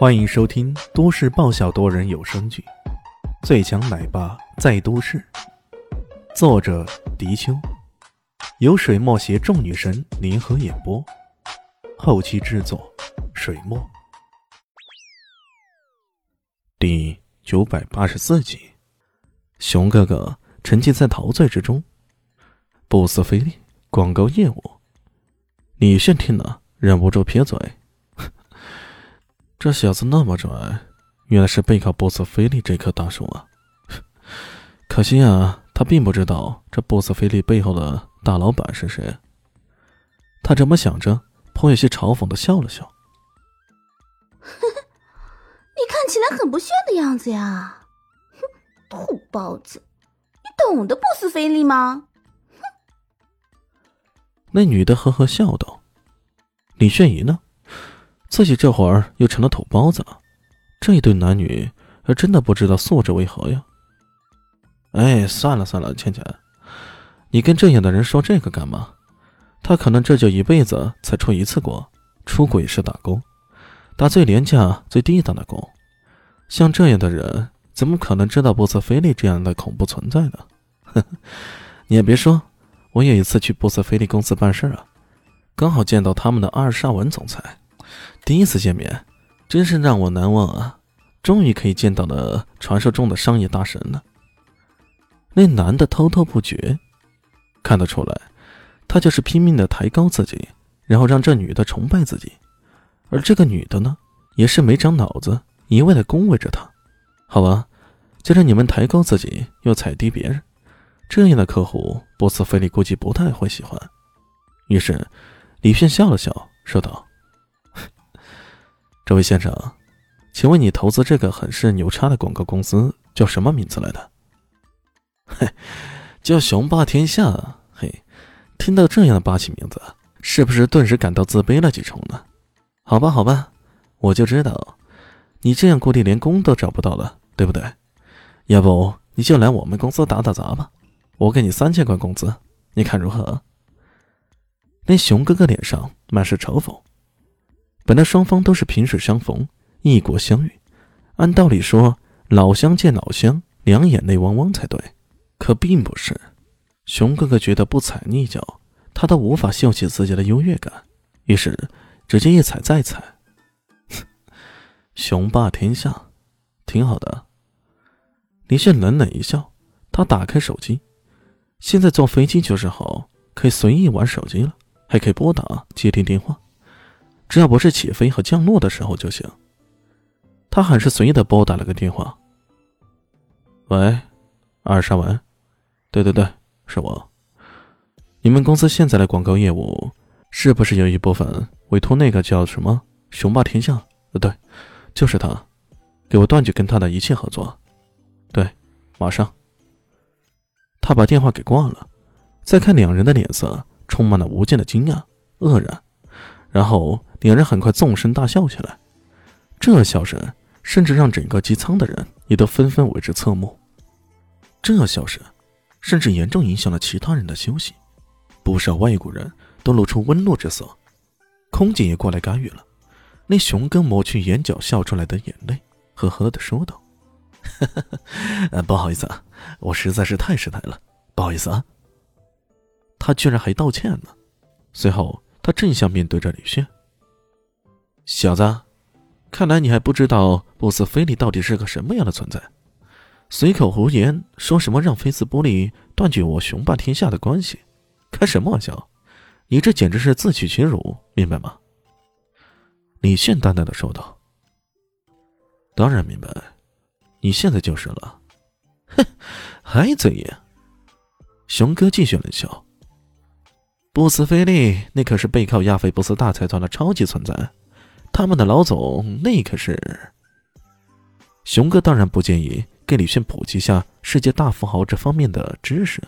欢迎收听都市爆笑多人有声剧《最强奶爸在都市》，作者：迪秋，由水墨携众女神联合演播，后期制作：水墨。第九百八十四集，熊哥哥沉浸在陶醉之中。布斯菲利广告业务，李炫听了忍不住撇嘴。这小子那么拽，原来是背靠波斯菲利这棵大树啊！可惜啊，他并不知道这波斯菲利背后的大老板是谁。他这么想着，颇有些嘲讽的笑了笑：“ 你看起来很不屑的样子呀！哼，土包子，你懂得波斯菲利吗？”哼。那女的呵呵笑道：“李炫仪呢？”自己这会儿又成了土包子了，这一对男女还真的不知道素质为何呀！哎，算了算了，倩倩，你跟这样的人说这个干嘛？他可能这就一辈子才出一次国，出轨是打工，打最廉价、最低档的工。像这样的人，怎么可能知道波斯菲利这样的恐怖存在呢？呵呵，你也别说，我有一次去波斯菲利公司办事啊，刚好见到他们的阿尔沙文总裁。第一次见面，真是让我难忘啊！终于可以见到了传说中的商业大神了。那男的滔滔不绝，看得出来，他就是拼命的抬高自己，然后让这女的崇拜自己。而这个女的呢，也是没长脑子，一味的恭维着他。好吧，既然你们抬高自己，又踩低别人，这样的客户，波斯菲利估计不太会喜欢。于是，李炫笑了笑，说道。这位先生，请问你投资这个很是牛叉的广告公司叫什么名字来的？嘿，叫雄霸天下。嘿，听到这样的霸气名字，是不是顿时感到自卑了几重呢？好吧，好吧，我就知道，你这样估计连工都找不到了，对不对？要不你就来我们公司打打杂吧，我给你三千块工资，你看如何？那熊哥哥脸上满是嘲讽。本来双方都是萍水相逢，异国相遇，按道理说老乡见老乡，两眼泪汪汪才对，可并不是。熊哥哥觉得不踩你一脚，他都无法秀起自己的优越感，于是直接一踩再踩。雄霸天下，挺好的。李炫冷冷一笑，他打开手机，现在坐飞机就是好，可以随意玩手机了，还可以拨打接听电话。只要不是起飞和降落的时候就行。他很是随意的拨打了个电话。喂，阿尔沙文，对对对，是我。你们公司现在的广告业务是不是有一部分委托那个叫什么“雄霸天下”？呃，对，就是他，给我断绝跟他的一切合作。对，马上。他把电话给挂了，再看两人的脸色，充满了无尽的惊讶、愕然，然后。两人很快纵声大笑起来，这笑声甚至让整个机舱的人也都纷纷为之侧目。这笑声甚至严重影响了其他人的休息，不少外国人都露出温怒之色。空姐也过来干预了，那熊哥抹去眼角笑出来的眼泪，呵呵的说道：“不好意思啊，我实在是太失态了，不好意思啊。”他居然还道歉了。随后，他正向面对着李炫。小子，看来你还不知道布斯菲利到底是个什么样的存在，随口胡言说什么让菲斯波利断绝我雄霸天下的关系，开什么玩笑？你这简直是自取其辱，明白吗？李炫淡淡的说道。当然明白，你现在就是了。哼，还嘴硬？熊哥继续冷笑。布斯菲利那可是背靠亚非布斯大财团的超级存在。他们的老总那可是熊哥，当然不介意给李炫普及下世界大富豪这方面的知识，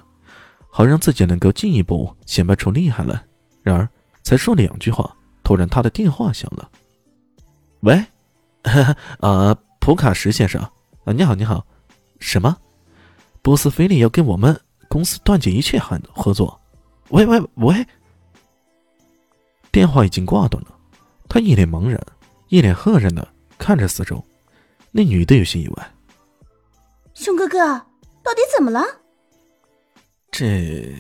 好让自己能够进一步显摆出厉害来。然而才说两句话，突然他的电话响了。喂，啊，普卡什先生，啊，你好，你好，什么？波斯菲利要跟我们公司断绝一切合合作？喂喂喂，电话已经挂断了。他一脸茫然，一脸愕然的看着四周。那女的有些意外：“熊哥哥，到底怎么了？”这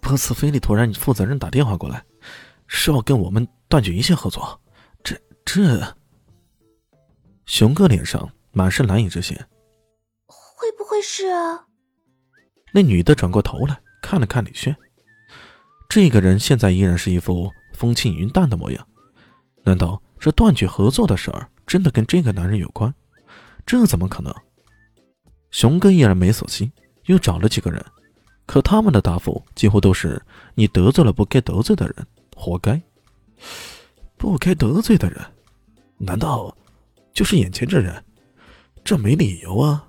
波斯菲利突然负责人打电话过来，说要跟我们断绝一切合作。这这，熊哥脸上满是难以置信。会不会是？那女的转过头来看了看李炫，这个人现在依然是一副风轻云淡的模样。难道这断绝合作的事儿真的跟这个男人有关？这怎么可能？熊哥依然没死心，又找了几个人。可他们的答复几乎都是：“你得罪了不该得罪的人，活该。”不该得罪的人，难道就是眼前这人？这没理由啊！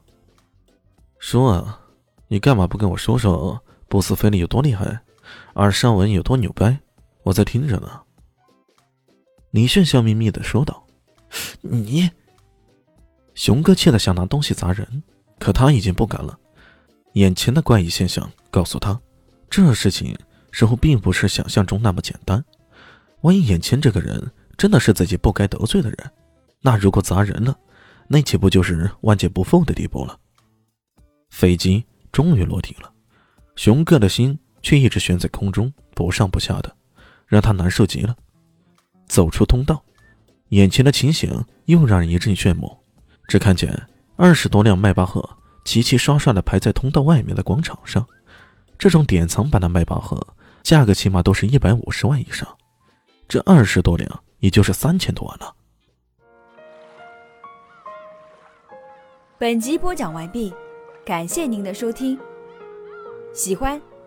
说啊，你干嘛不跟我说说波斯菲利有多厉害，而尚文有多牛掰？我在听着呢。李炫笑眯眯的说道：“你……”熊哥气得想拿东西砸人，可他已经不敢了。眼前的怪异现象。告诉他，这事情似乎并不是想象中那么简单。万一眼前这个人真的是自己不该得罪的人，那如果砸人了，那岂不就是万劫不复的地步了？飞机终于落地了，熊哥的心却一直悬在空中，不上不下的，让他难受极了。走出通道，眼前的情形又让人一阵炫目。只看见二十多辆迈巴赫齐齐刷刷的排在通道外面的广场上。这种典藏版的迈巴赫，价格起码都是一百五十万以上，这二十多辆也就是三千多万了。本集播讲完毕，感谢您的收听。喜欢